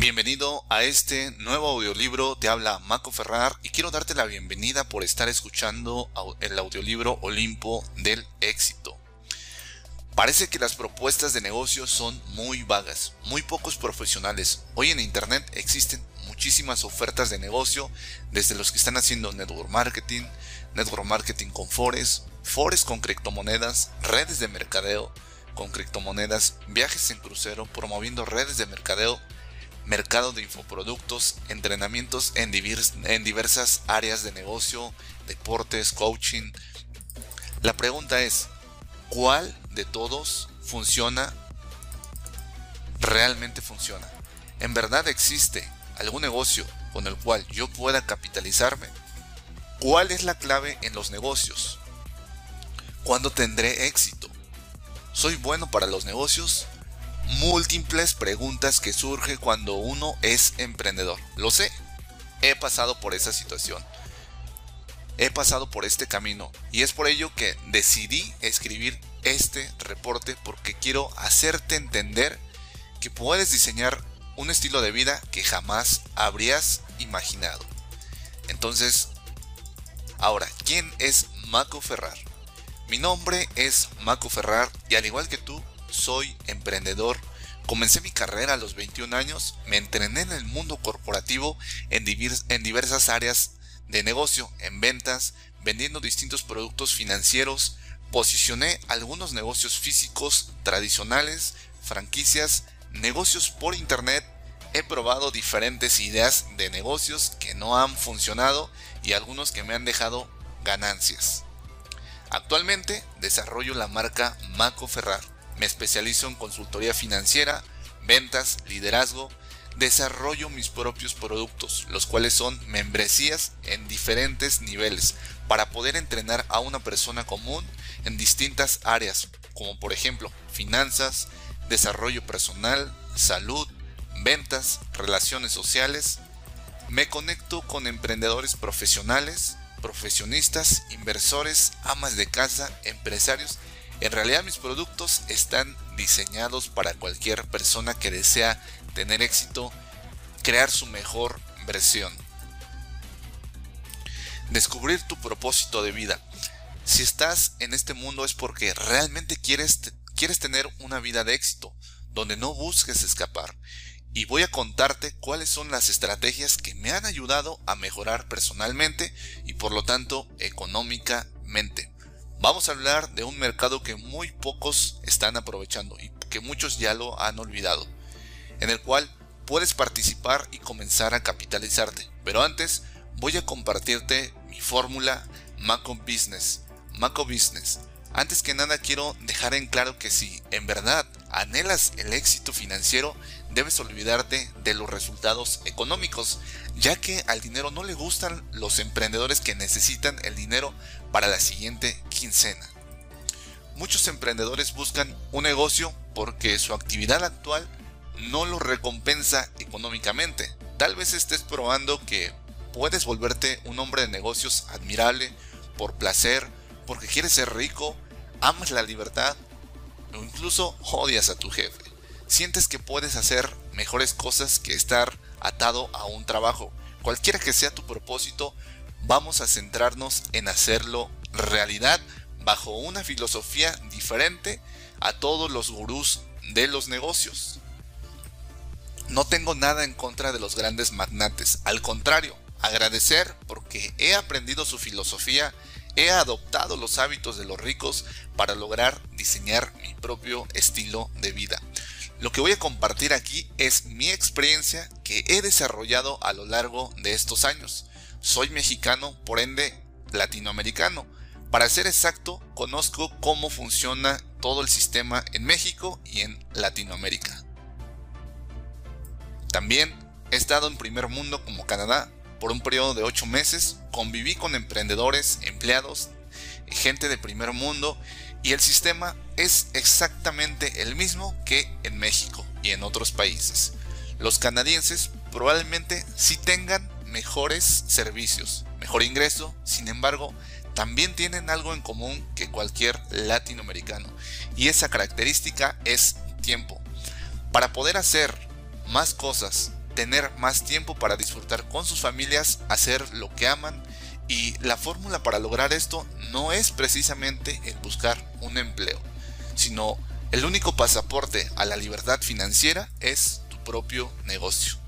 Bienvenido a este nuevo audiolibro, te habla Maco Ferrar y quiero darte la bienvenida por estar escuchando el audiolibro Olimpo del éxito. Parece que las propuestas de negocio son muy vagas, muy pocos profesionales. Hoy en Internet existen muchísimas ofertas de negocio, desde los que están haciendo network marketing, network marketing con forex, forex con criptomonedas, redes de mercadeo con criptomonedas, viajes en crucero, promoviendo redes de mercadeo, mercado de infoproductos, entrenamientos en, en diversas áreas de negocio, deportes, coaching. La pregunta es, ¿cuál de todos funciona? ¿Realmente funciona? ¿En verdad existe algún negocio con el cual yo pueda capitalizarme? ¿Cuál es la clave en los negocios? ¿Cuándo tendré éxito? ¿Soy bueno para los negocios? Múltiples preguntas que surgen cuando uno es emprendedor. Lo sé, he pasado por esa situación. He pasado por este camino y es por ello que decidí escribir este reporte porque quiero hacerte entender que puedes diseñar un estilo de vida que jamás habrías imaginado. Entonces, ahora, ¿quién es Maco Ferrar? Mi nombre es Maco Ferrar y al igual que tú, soy emprendedor. Comencé mi carrera a los 21 años, me entrené en el mundo corporativo en, diversas áreas de negocio, en ventas, vendiendo distintos productos financieros, posicioné algunos negocios físicos tradicionales, franquicias, negocios por internet, he probado diferentes ideas de negocios que no han funcionado y algunos que me han dejado ganancias. Actualmente desarrollo la marca Maco Ferrar me especializo en consultoría financiera, ventas, liderazgo, desarrollo mis propios productos, los cuales son membresías en diferentes niveles, para poder entrenar a una persona común en distintas áreas, como por ejemplo finanzas, desarrollo personal, salud, ventas, relaciones sociales. Me conecto con emprendedores profesionales, profesionistas, inversores, amas de casa, empresarios en realidad mis productos están diseñados para cualquier persona que desea tener éxito, crear su mejor versión. Descubrir tu propósito de vida. Si estás en este mundo es porque realmente quieres, quieres tener una vida de éxito, donde no busques escapar. Y voy a contarte cuáles son las estrategias que me han ayudado a mejorar personalmente y por lo tanto económicamente. Vamos a hablar de un mercado que muy pocos están aprovechando y que muchos ya lo han olvidado, en el cual puedes participar y comenzar a capitalizarte. Pero antes voy a compartirte mi fórmula Maco Business. Maco Business. Antes que nada quiero dejar en claro que si en verdad anhelas el éxito financiero, debes olvidarte de los resultados económicos, ya que al dinero no le gustan los emprendedores que necesitan el dinero para la siguiente quincena. Muchos emprendedores buscan un negocio porque su actividad actual no lo recompensa económicamente. Tal vez estés probando que puedes volverte un hombre de negocios admirable por placer, porque quieres ser rico, amas la libertad o incluso odias a tu jefe. Sientes que puedes hacer mejores cosas que estar atado a un trabajo. Cualquiera que sea tu propósito, vamos a centrarnos en hacerlo realidad bajo una filosofía diferente a todos los gurús de los negocios. No tengo nada en contra de los grandes magnates, al contrario, agradecer porque he aprendido su filosofía, he adoptado los hábitos de los ricos para lograr diseñar mi propio estilo de vida. Lo que voy a compartir aquí es mi experiencia que he desarrollado a lo largo de estos años. Soy mexicano, por ende latinoamericano. Para ser exacto, conozco cómo funciona todo el sistema en México y en Latinoamérica. También he estado en primer mundo como Canadá por un periodo de 8 meses, conviví con emprendedores, empleados, gente de primer mundo y el sistema es exactamente el mismo que en México y en otros países. Los canadienses probablemente sí tengan mejores servicios, mejor ingreso, sin embargo, también tienen algo en común que cualquier latinoamericano y esa característica es tiempo. Para poder hacer más cosas tener más tiempo para disfrutar con sus familias, hacer lo que aman y la fórmula para lograr esto no es precisamente el buscar un empleo, sino el único pasaporte a la libertad financiera es tu propio negocio.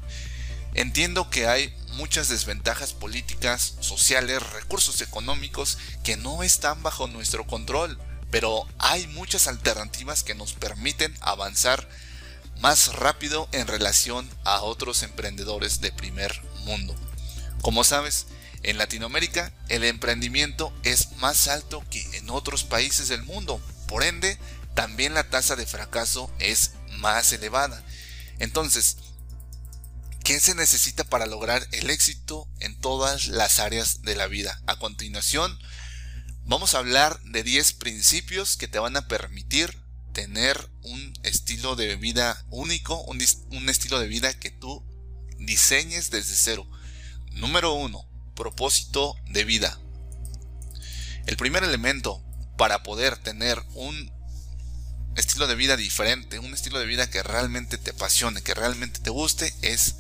Entiendo que hay muchas desventajas políticas, sociales, recursos económicos que no están bajo nuestro control, pero hay muchas alternativas que nos permiten avanzar más rápido en relación a otros emprendedores de primer mundo. Como sabes, en Latinoamérica el emprendimiento es más alto que en otros países del mundo, por ende también la tasa de fracaso es más elevada. Entonces, ¿qué se necesita para lograr el éxito en todas las áreas de la vida? A continuación, vamos a hablar de 10 principios que te van a permitir tener un estilo de vida único, un, estilo de vida que tú diseñes desde cero. Número 1. Propósito de vida. El primer elemento para poder tener un estilo de vida diferente, un estilo de vida que realmente te apasione, que realmente te guste, es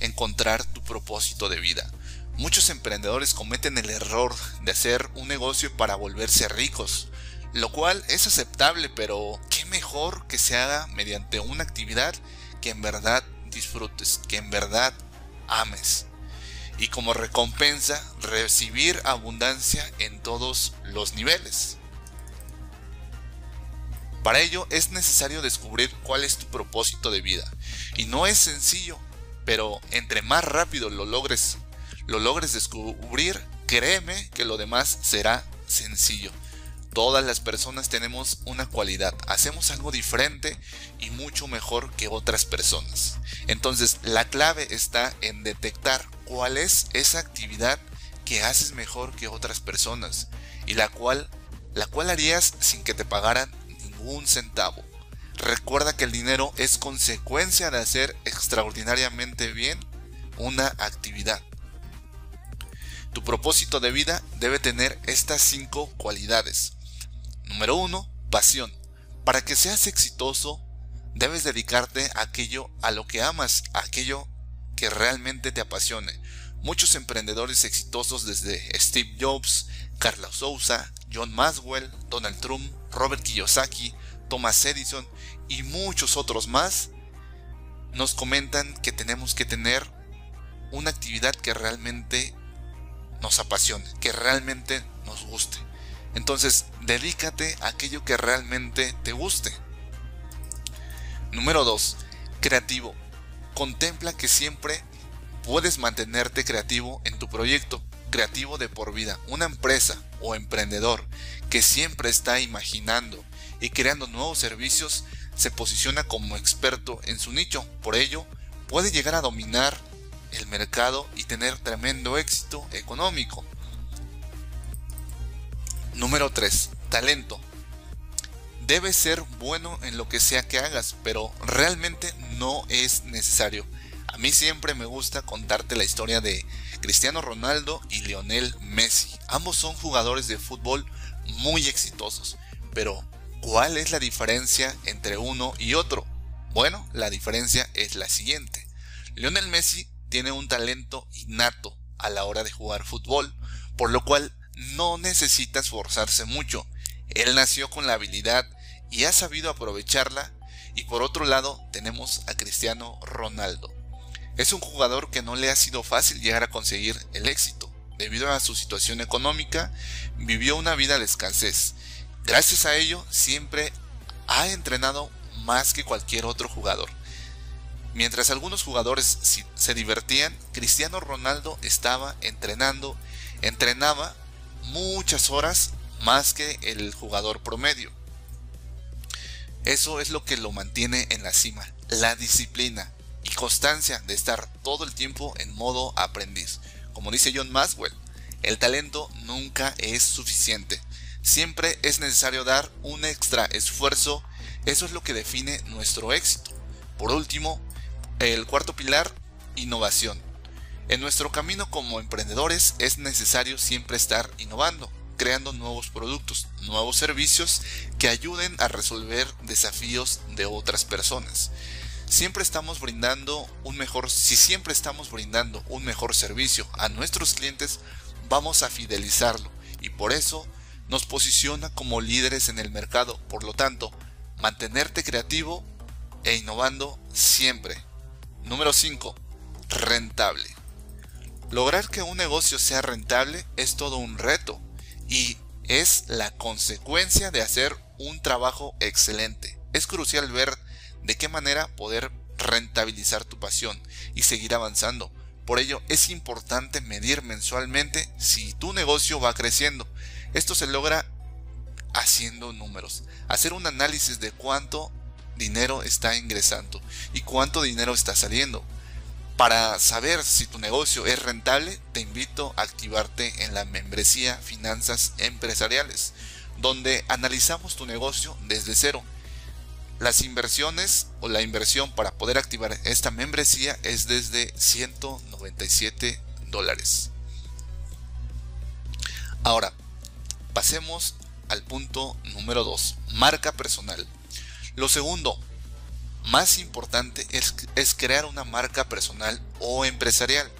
encontrar tu propósito de vida. Muchos emprendedores cometen el error de hacer un negocio para volverse ricos, lo cual es aceptable, pero qué mejor que se haga mediante una actividad que en verdad disfrutes, que en verdad ames. Y como recompensa, recibir abundancia en todos los niveles. Para ello es necesario descubrir cuál es tu propósito de vida. Y no es sencillo, pero entre más rápido lo logres, lo logres descubrir, créeme que lo demás será sencillo. Todas las personas tenemos una cualidad, hacemos algo diferente y mucho mejor que otras personas. Entonces la clave está en detectar cuál es esa actividad que haces mejor que otras personas y la cual, la cual harías sin que te pagaran ningún centavo. Recuerda que el dinero es consecuencia de hacer extraordinariamente bien una actividad. Tu propósito de vida debe tener estas cinco cualidades. Número 1. Pasión. Para que seas exitoso, debes dedicarte a aquello a lo que amas, a aquello que realmente te apasione. Muchos emprendedores exitosos desde Steve Jobs, Carlos Sousa, John Maswell, Donald Trump, Robert Kiyosaki, Thomas Edison y muchos otros más nos comentan que tenemos que tener una actividad que realmente nos apasione, que realmente nos guste. Entonces, dedícate a aquello que realmente te guste. Número 2. Creativo. Contempla que siempre puedes mantenerte creativo en tu proyecto, creativo de por vida. Una empresa o emprendedor que siempre está imaginando y creando nuevos servicios se posiciona como experto en su nicho. Por ello, puede llegar a dominar el mercado y tener tremendo éxito económico. Número 3. Talento. Debes ser bueno en lo que sea que hagas, pero realmente no es necesario. A mí siempre me gusta contarte la historia de Cristiano Ronaldo y Lionel Messi. Ambos son jugadores de fútbol muy exitosos, pero ¿cuál es la diferencia entre uno y otro? Bueno, la diferencia es la siguiente. Lionel Messi tiene un talento innato a la hora de jugar fútbol, por lo cual no necesita esforzarse mucho. Él nació con la habilidad y ha sabido aprovecharla. Y por otro lado tenemos a Cristiano Ronaldo. Es un jugador que no le ha sido fácil llegar a conseguir el éxito. Debido a su situación económica, vivió una vida de escasez. Gracias a ello, siempre ha entrenado más que cualquier otro jugador. Mientras algunos jugadores se divertían, Cristiano Ronaldo estaba entrenando, entrenaba muchas horas más que el jugador promedio. Eso es lo que lo mantiene en la cima, la disciplina y constancia de estar todo el tiempo en modo aprendiz. Como dice John Maxwell, el talento nunca es suficiente. Siempre es necesario dar un extra esfuerzo. Eso es lo que define nuestro éxito. Por último, el cuarto pilar, innovación. En nuestro camino como emprendedores es necesario siempre estar innovando, creando nuevos productos, nuevos servicios que ayuden a resolver desafíos de otras personas. siempre estamos brindando un mejor, si siempre estamos brindando un mejor servicio a nuestros clientes, vamos a fidelizarlo y por eso nos posiciona como líderes en el mercado. Por lo tanto, mantenerte creativo e innovando siempre. Número 5. Rentable. Lograr que un negocio sea rentable es todo un reto y es la consecuencia de hacer un trabajo excelente. Es crucial ver de qué manera poder rentabilizar tu pasión y seguir avanzando. Por ello es importante medir mensualmente si tu negocio va creciendo. Esto se logra haciendo números, hacer un análisis de cuánto dinero está ingresando y cuánto dinero está saliendo. Para saber si tu negocio es rentable, te invito a activarte en la membresía Finanzas Empresariales, donde analizamos tu negocio desde cero. Las inversiones o la inversión para poder activar esta membresía es desde 197 dólares. Ahora, pasemos al punto número 2, marca personal. Lo segundo, más importante es, crear una marca personal o empresarial,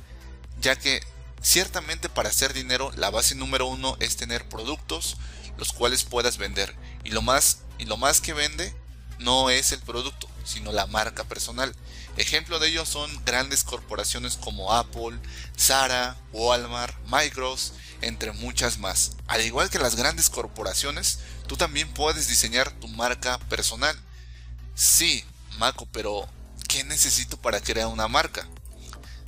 ya que ciertamente para hacer dinero la base número uno es tener productos los cuales puedas vender y lo más y lo más que vende no es el producto sino la marca personal ejemplo de ello son grandes corporaciones como Apple, Zara, Walmart, Microsoft entre muchas más al igual que las grandes corporaciones tú también puedes diseñar tu marca personal sí Maco, pero ¿qué necesito para crear una marca?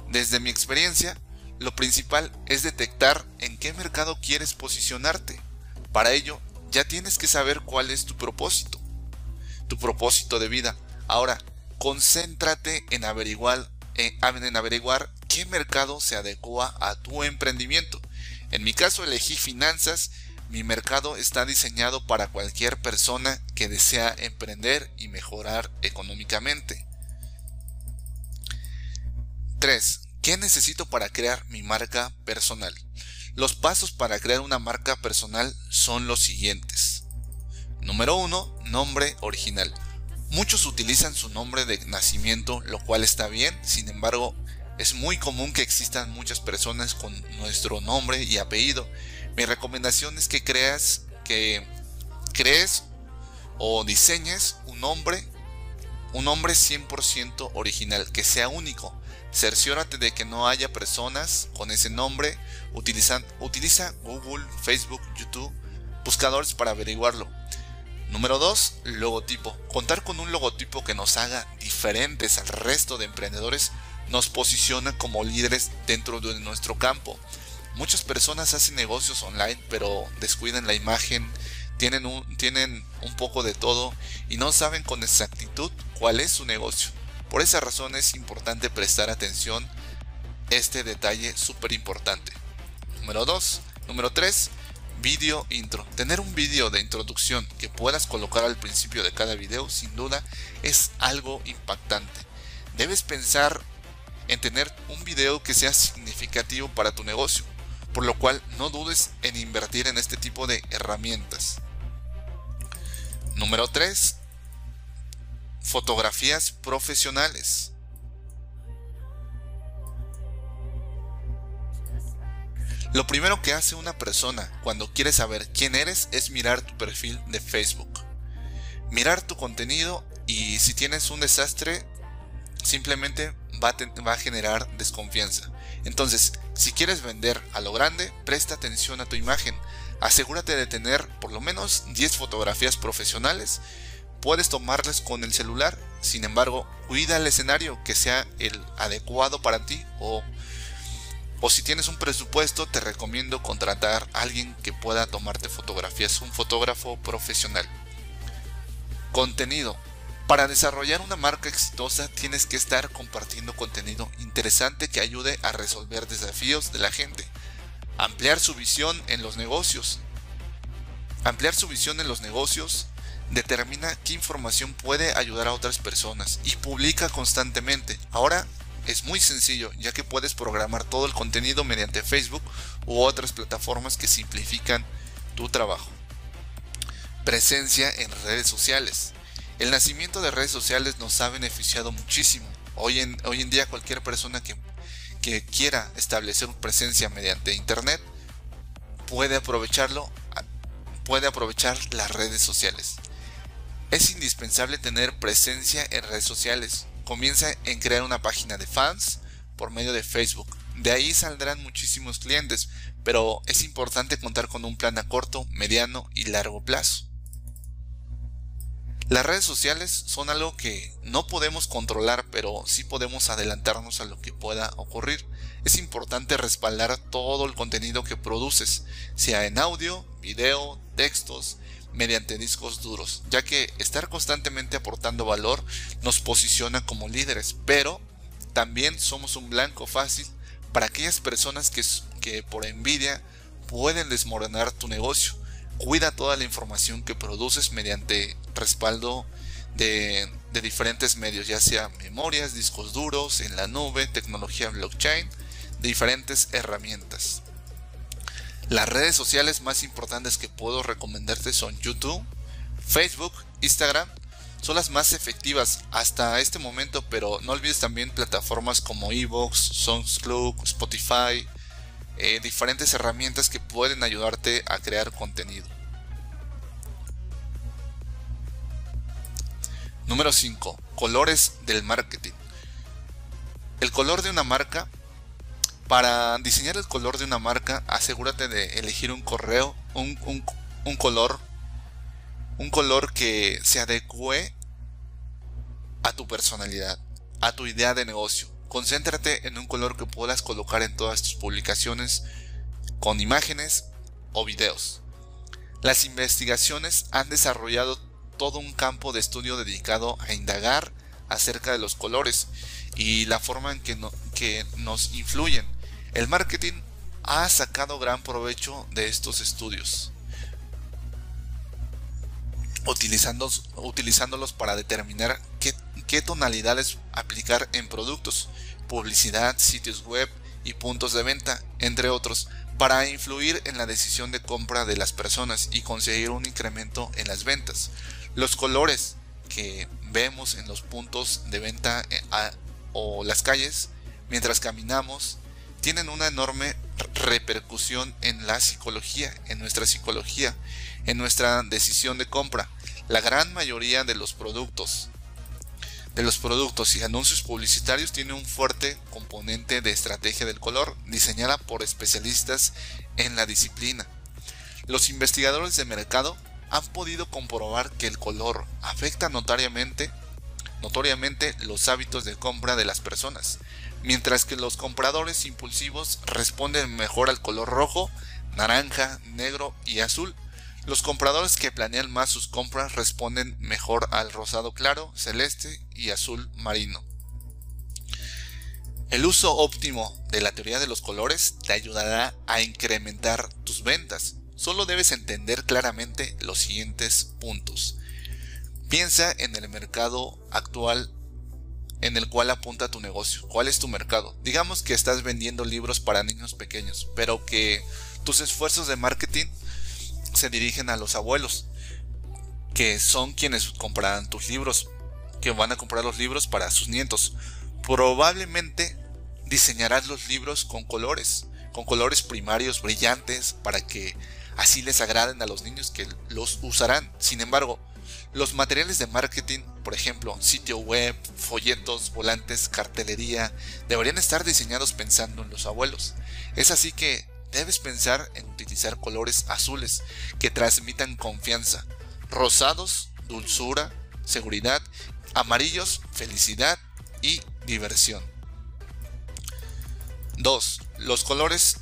Desde mi experiencia, lo principal es detectar en qué mercado quieres posicionarte. Para ello, ya tienes que saber cuál es tu propósito, tu propósito de vida. Ahora, concéntrate en averiguar, en averiguar qué mercado se adecua a tu emprendimiento. En mi caso elegí finanzas mi mercado está diseñado para cualquier persona que desea emprender y mejorar económicamente. 3. ¿Qué necesito para crear mi marca personal? Los pasos para crear una marca personal son los siguientes. Número 1. Nombre original. Muchos utilizan su nombre de nacimiento, lo cual está bien, sin embargo, es muy común que existan muchas personas con nuestro nombre y apellido mi recomendación es que creas, que crees o diseñes un nombre, un nombre 100% original, que sea único. Cerciórate de que no haya personas con ese nombre. Utiliza Google, Facebook, YouTube, buscadores para averiguarlo. Número 2. Logotipo. Contar con un logotipo que nos haga diferentes al resto de emprendedores nos posiciona como líderes dentro de nuestro campo. Muchas personas hacen negocios online, pero descuidan la imagen, tienen un, tienen un poco de todo y no saben con exactitud cuál es su negocio. Por esa razón es importante prestar atención este detalle súper importante. Número 2. Número 3. Video intro. Tener un vídeo de introducción que puedas colocar al principio de cada video sin duda es algo impactante. Debes pensar en tener un video que sea significativo para tu negocio por lo cual no dudes en invertir en este tipo de herramientas. Número 3. Fotografías profesionales. Lo primero que hace una persona cuando quiere saber quién eres es mirar tu perfil de Facebook. Mirar tu contenido y si tienes un desastre simplemente va a, generar desconfianza. Entonces, si quieres vender a lo grande, presta atención a tu imagen. Asegúrate de tener por lo menos 10 fotografías profesionales. Puedes tomarlas con el celular, sin embargo, cuida el escenario que sea el adecuado para ti o, o si tienes un presupuesto, te recomiendo contratar a alguien que pueda tomarte fotografías, un fotógrafo profesional. Contenido. Para desarrollar una marca exitosa tienes que estar compartiendo contenido interesante que ayude a resolver desafíos de la gente. Ampliar su visión en los negocios. Ampliar su visión en los negocios determina qué información puede ayudar a otras personas y publica constantemente. Ahora es muy sencillo ya que puedes programar todo el contenido mediante Facebook u otras plataformas que simplifican tu trabajo. Presencia en redes sociales. El nacimiento de redes sociales nos ha beneficiado muchísimo. Hoy en, hoy en día cualquier persona que, que quiera establecer presencia mediante Internet puede aprovecharlo, puede aprovechar las redes sociales. Es indispensable tener presencia en redes sociales. Comienza en crear una página de fans por medio de Facebook. De ahí saldrán muchísimos clientes, pero es importante contar con un plan a corto, mediano y largo plazo. Las redes sociales son algo que no podemos controlar, pero sí podemos adelantarnos a lo que pueda ocurrir. Es importante respaldar todo el contenido que produces, sea en audio, video, textos, mediante discos duros, ya que estar constantemente aportando valor nos posiciona como líderes, pero también somos un blanco fácil para aquellas personas que, que por envidia pueden desmoronar tu negocio cuida toda la información que produces mediante respaldo de, diferentes medios, ya sea memorias, discos duros, en la nube, tecnología blockchain, diferentes herramientas. Las redes sociales más importantes que puedo recomendarte son YouTube, Facebook, Instagram. Son las más efectivas hasta este momento, pero no olvides también plataformas como Evox, SoundCloud, Spotify, eh, diferentes herramientas que pueden ayudarte a crear contenido. Número 5. Colores del marketing. El color de una marca. Para diseñar el color de una marca, asegúrate de elegir un correo, un, un color, un color que se adecue a tu personalidad, a tu idea de negocio. Concéntrate en un color que puedas colocar en todas tus publicaciones con imágenes o videos. Las investigaciones han desarrollado todo un campo de estudio dedicado a indagar acerca de los colores y la forma en que, nos influyen. El marketing ha sacado gran provecho de estos estudios, utilizándolos para determinar qué tonalidades aplicar en productos, publicidad, sitios web y puntos de venta, entre otros, para influir en la decisión de compra de las personas y conseguir un incremento en las ventas. Los colores que vemos en los puntos de venta eh, o las calles mientras caminamos tienen una enorme repercusión en la psicología, en nuestra psicología, en nuestra decisión de compra. La gran mayoría de los productos de los productos y anuncios publicitarios tiene un fuerte componente de estrategia del color diseñada por especialistas en la disciplina. Los investigadores de mercado han podido comprobar que el color afecta notoriamente, notoriamente los hábitos de compra de las personas, mientras que los compradores impulsivos responden mejor al color rojo, naranja, negro y azul los compradores que planean más sus compras responden mejor al rosado claro, celeste y azul marino. El uso óptimo de la teoría de los colores te ayudará a incrementar tus ventas. Solo debes entender claramente los siguientes puntos. Piensa en el mercado actual en el cual apunta tu negocio. ¿Cuál es tu mercado? Digamos que estás vendiendo libros para niños pequeños, pero que tus esfuerzos de marketing se dirigen a los abuelos, que son quienes comprarán tus libros, que van a comprar los libros para sus nietos. Probablemente diseñarás los libros con colores, con colores primarios brillantes para que así les agraden a los niños que los usarán. Sin embargo, los materiales de marketing, por ejemplo, sitio web, folletos, volantes, cartelería, deberían estar diseñados pensando en los abuelos. Es así que debes pensar en utilizar colores azules que transmitan confianza, rosados, dulzura, seguridad, amarillos, felicidad y diversión. 2. Los colores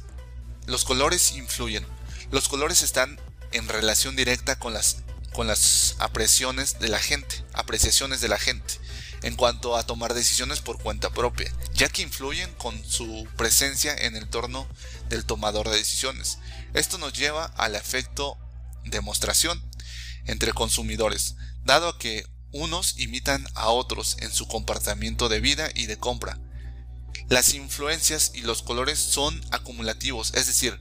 los colores influyen. Los colores están en relación directa con las con apreciaciones de la gente, apreciaciones de la gente en cuanto a tomar decisiones por cuenta propia, ya que influyen con su presencia en el torno del tomador de decisiones. Esto nos lleva al efecto demostración entre consumidores, dado que unos imitan a otros en su comportamiento de vida y de compra. Las influencias y los colores son acumulativos, es decir,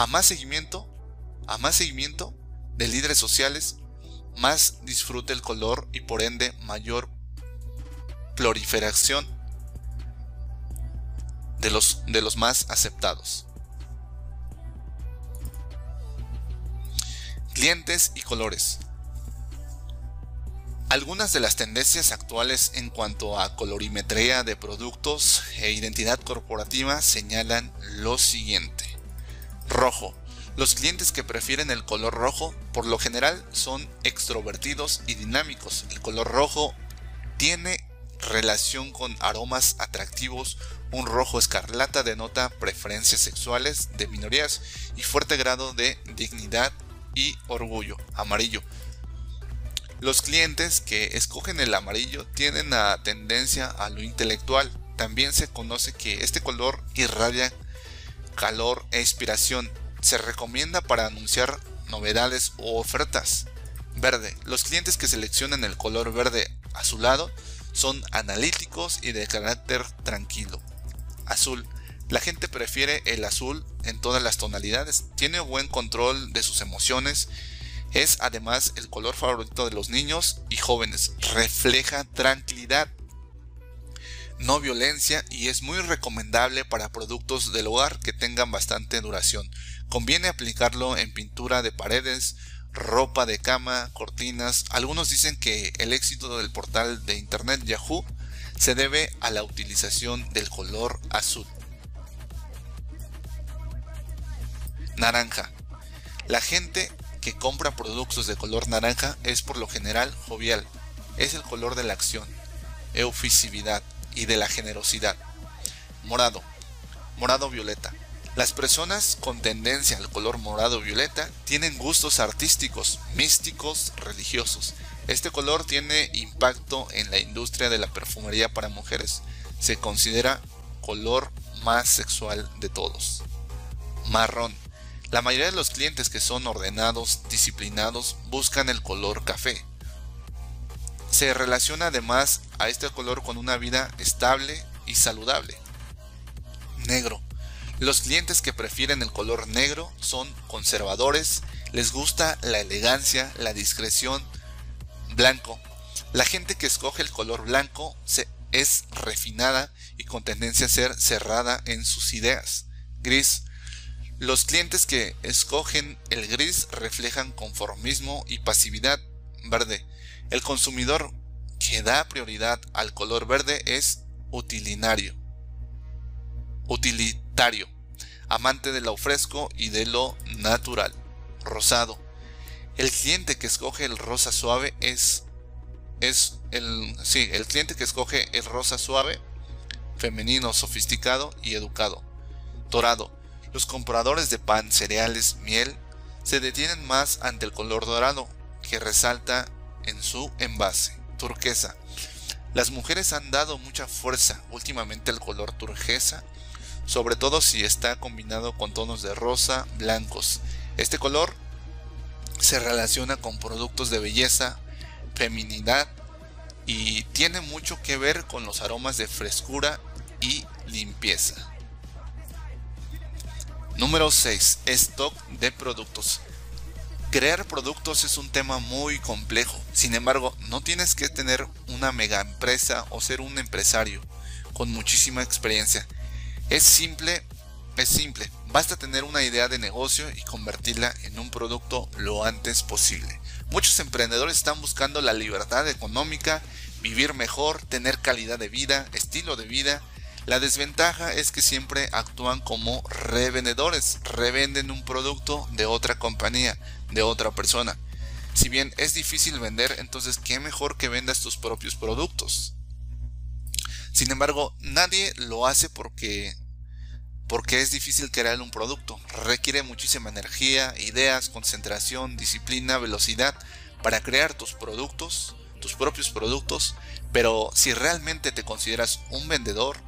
a más seguimiento, a más seguimiento de líderes sociales, más disfrute el color y por ende mayor proliferación de los, de los más aceptados. Clientes y colores. Algunas de las tendencias actuales en cuanto a colorimetría de productos e identidad corporativa señalan lo siguiente. Rojo. Los clientes que prefieren el color rojo por lo general son extrovertidos y dinámicos. El color rojo tiene relación con aromas atractivos, un rojo escarlata denota preferencias sexuales de minorías y fuerte grado de dignidad y orgullo. Amarillo. Los clientes que escogen el amarillo tienen la tendencia a lo intelectual. También se conoce que este color irradia calor e inspiración. Se recomienda para anunciar novedades o ofertas. Verde. Los clientes que seleccionan el color verde azulado son analíticos y de carácter tranquilo. Azul. La gente prefiere el azul en todas las tonalidades, tiene buen control de sus emociones, es además el color favorito de los niños y jóvenes, refleja tranquilidad, no violencia y es muy recomendable para productos del hogar que tengan bastante duración. Conviene aplicarlo en pintura de paredes, ropa de cama, cortinas. Algunos dicen que el éxito del portal de internet Yahoo se debe a la utilización del color azul. Naranja. La gente que compra productos de color naranja es por lo general jovial. Es el color de la acción, eufisividad y de la generosidad. Morado. Morado violeta. Las personas con tendencia al color morado violeta tienen gustos artísticos, místicos, religiosos. Este color tiene impacto en la industria de la perfumería para mujeres. Se considera color más sexual de todos. Marrón. La mayoría de los clientes que son ordenados, disciplinados, buscan el color café. Se relaciona además a este color con una vida estable y saludable. Negro. Los clientes que prefieren el color negro son conservadores, les gusta la elegancia, la discreción. Blanco. La gente que escoge el color blanco es refinada y con tendencia a ser cerrada en sus ideas. Gris. Los clientes que escogen el gris reflejan conformismo y pasividad. Verde. El consumidor que da prioridad al color verde es utilitario. Utilitario. Amante de lo fresco y de lo natural. Rosado. El cliente que escoge el rosa suave es es el sí, el cliente que escoge el rosa suave, femenino, sofisticado y educado. Dorado. Los compradores de pan, cereales, miel se detienen más ante el color dorado que resalta en su envase. Turquesa. Las mujeres han dado mucha fuerza últimamente al color turquesa, sobre todo si está combinado con tonos de rosa, blancos. Este color se relaciona con productos de belleza, feminidad y tiene mucho que ver con los aromas de frescura y limpieza. Número 6. Stock de productos. Crear productos es un tema muy complejo. Sin embargo, no tienes que tener una mega empresa o ser un empresario con muchísima experiencia. Es simple, es simple. Basta tener una idea de negocio y convertirla en un producto lo antes posible. Muchos emprendedores están buscando la libertad económica, vivir mejor, tener calidad de vida, estilo de vida la desventaja es que siempre actúan como revendedores, revenden un producto de otra compañía, de otra persona. Si bien es difícil vender, entonces qué mejor que vendas tus propios productos. Sin embargo, nadie lo hace porque porque es difícil crear un producto. Requiere muchísima energía, ideas, concentración, disciplina, velocidad para crear tus productos, tus propios productos, pero si realmente te consideras un vendedor,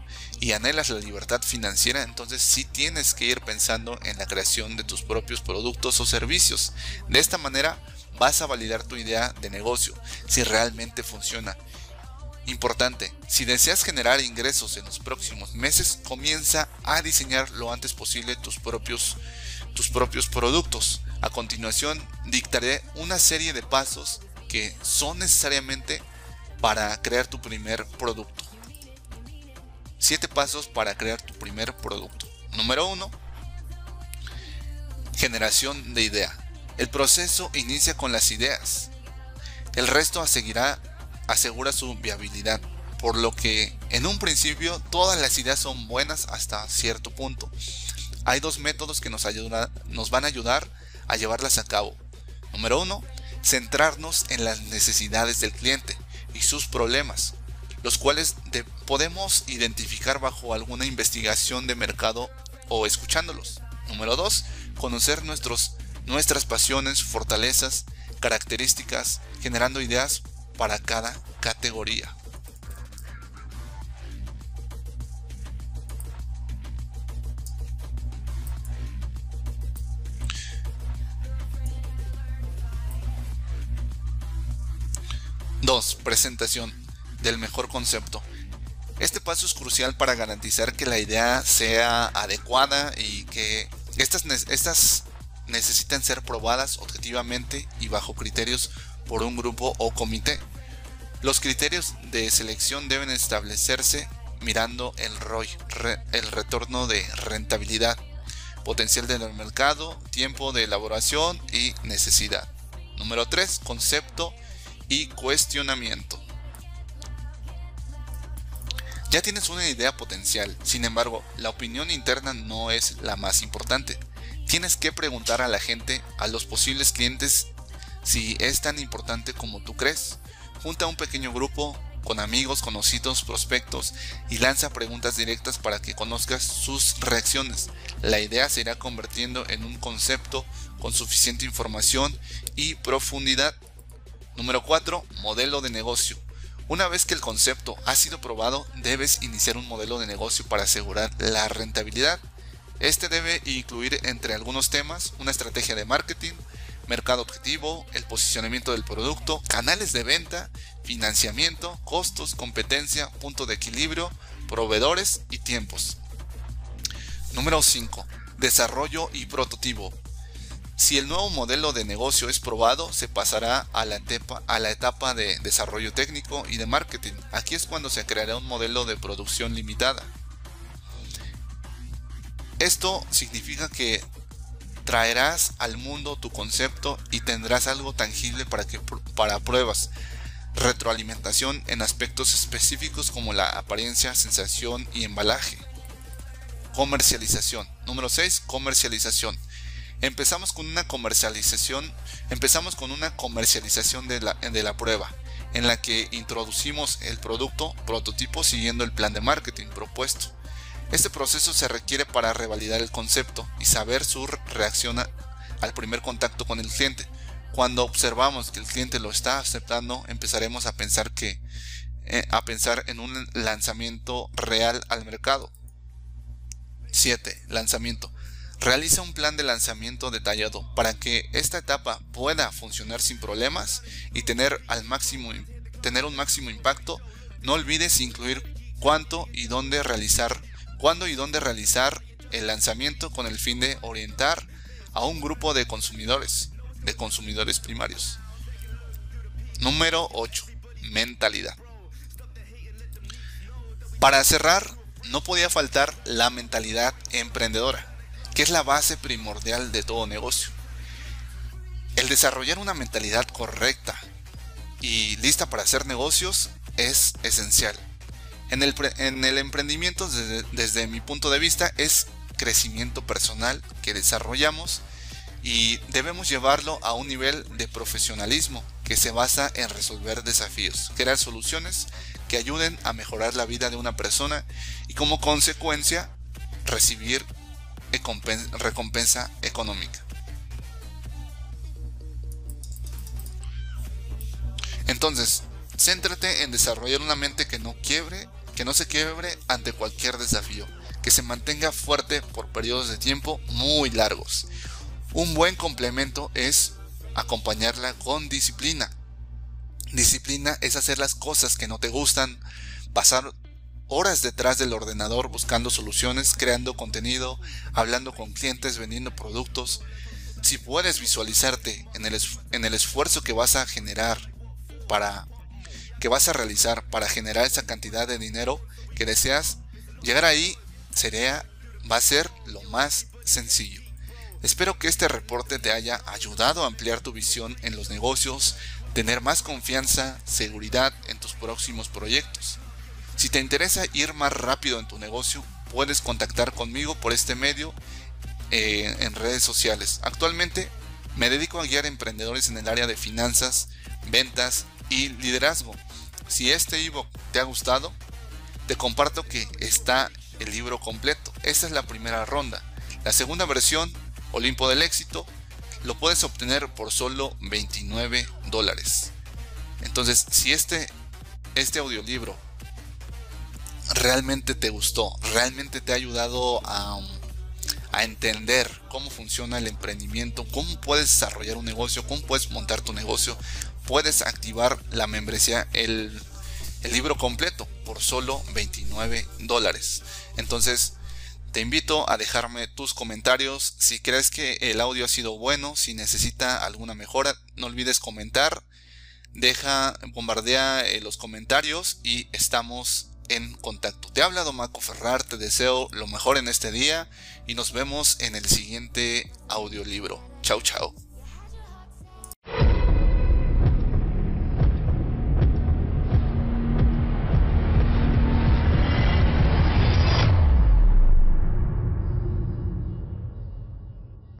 y anhelas la libertad financiera, entonces sí tienes que ir pensando en la creación de tus propios productos o servicios. De esta manera vas a validar tu idea de negocio, si realmente funciona. Importante, si deseas generar ingresos en los próximos meses, comienza a diseñar lo antes posible tus propios, tus propios productos. A continuación, dictaré una serie de pasos que son necesariamente para crear tu primer producto. 7 pasos para crear tu primer producto. Número 1. Generación de idea. El proceso inicia con las ideas. El resto asegura su viabilidad, por lo que en un principio todas las ideas son buenas hasta cierto punto. Hay dos métodos que nos, nos van a ayudar a llevarlas a cabo. Número uno, centrarnos en las necesidades del cliente y sus problemas, los cuales podemos identificar bajo alguna investigación de mercado o escuchándolos. Número 2. Conocer nuestros, nuestras pasiones, fortalezas, características, generando ideas para cada categoría. Dos, presentación del mejor concepto. Este paso es crucial para garantizar que la idea sea adecuada y que estas, estas necesitan ser probadas objetivamente y bajo criterios por un grupo o comité. Los criterios de selección deben establecerse mirando el ROI, el retorno de rentabilidad, potencial del mercado, tiempo de elaboración y necesidad. Número 3. Concepto y cuestionamiento. Ya tienes una idea potencial, sin embargo, la opinión interna no es la más importante. Tienes que preguntar a la gente, a los posibles clientes, si es tan importante como tú crees. Junta un pequeño grupo con amigos, conocidos, prospectos y lanza preguntas directas para que conozcas sus reacciones. La idea se irá convirtiendo en un concepto con suficiente información y profundidad. Número 4. Modelo de negocio. Una vez que el concepto ha sido probado, debes iniciar un modelo de negocio para asegurar la rentabilidad. Este debe incluir entre algunos temas una estrategia de marketing, mercado objetivo, el posicionamiento del producto, canales de venta, financiamiento, costos, competencia, punto de equilibrio, proveedores y tiempos. Número 5. Desarrollo y prototipo. Si el nuevo modelo de negocio es probado, se pasará a la, etapa, de desarrollo técnico y de marketing. Aquí es cuando se creará un modelo de producción limitada. Esto significa que traerás al mundo tu concepto y tendrás algo tangible para, que, para pruebas. Retroalimentación en aspectos específicos como la apariencia, sensación y embalaje. Comercialización. Número 6. Comercialización empezamos con una comercialización, empezamos con una comercialización de la, de la prueba, en la que introducimos el producto prototipo siguiendo el plan de marketing propuesto. Este proceso se requiere para revalidar el concepto y saber su reacción al primer contacto con el cliente. Cuando observamos que el cliente lo está aceptando, empezaremos a pensar que eh, a pensar en un lanzamiento real al mercado. 7. Lanzamiento. Realiza un plan de lanzamiento detallado para que esta etapa pueda funcionar sin problemas y tener, al máximo, tener un máximo impacto. No olvides incluir cuánto y dónde realizar, cuándo y dónde realizar el lanzamiento con el fin de orientar a un grupo de consumidores, de consumidores primarios. Número 8. Mentalidad. Para cerrar, no podía faltar la mentalidad emprendedora que es la base primordial de todo negocio. El desarrollar una mentalidad correcta y lista para hacer negocios es esencial. En el, en el emprendimiento, desde, desde mi punto de vista, es crecimiento personal que desarrollamos y debemos llevarlo a un nivel de profesionalismo que se basa en resolver desafíos, crear soluciones que ayuden a mejorar la vida de una persona y como consecuencia recibir recompensa económica. Entonces, céntrate en desarrollar una mente que no quiebre, que no se quiebre ante cualquier desafío, que se mantenga fuerte por periodos de tiempo muy largos. Un buen complemento es acompañarla con disciplina. Disciplina es hacer las cosas que no te gustan, pasar horas detrás del ordenador buscando soluciones, creando contenido, hablando con clientes, vendiendo productos. Si puedes visualizarte en el, en el esfuerzo que vas a generar para que vas a realizar para generar esa cantidad de dinero que deseas, llegar ahí sería va a ser lo más sencillo. Espero que este reporte te haya ayudado a ampliar tu visión en los negocios, tener más confianza, seguridad en tus próximos proyectos. Si te interesa ir más rápido en tu negocio, puedes contactar conmigo por este medio eh, en redes sociales. Actualmente me dedico a guiar emprendedores en el área de finanzas, ventas y liderazgo. Si este ebook te ha gustado, te comparto que está el libro completo. Esta es la primera ronda. La segunda versión, Olimpo del Éxito, lo puedes obtener por solo 29 dólares. Entonces, si este, este audiolibro realmente te gustó, realmente te ha ayudado a, a entender cómo funciona el emprendimiento, cómo puedes desarrollar un negocio, cómo puedes montar tu negocio, puedes activar la membresía, el, el libro completo por solo 29 dólares. Entonces, te invito a dejarme tus comentarios. Si crees que el audio ha sido bueno, si necesita alguna mejora, no olvides comentar. Deja, bombardea eh, los comentarios y estamos en contacto. Te ha hablado Marco Ferrar, te deseo lo mejor en este día y nos vemos en el siguiente audiolibro. Chao, chao.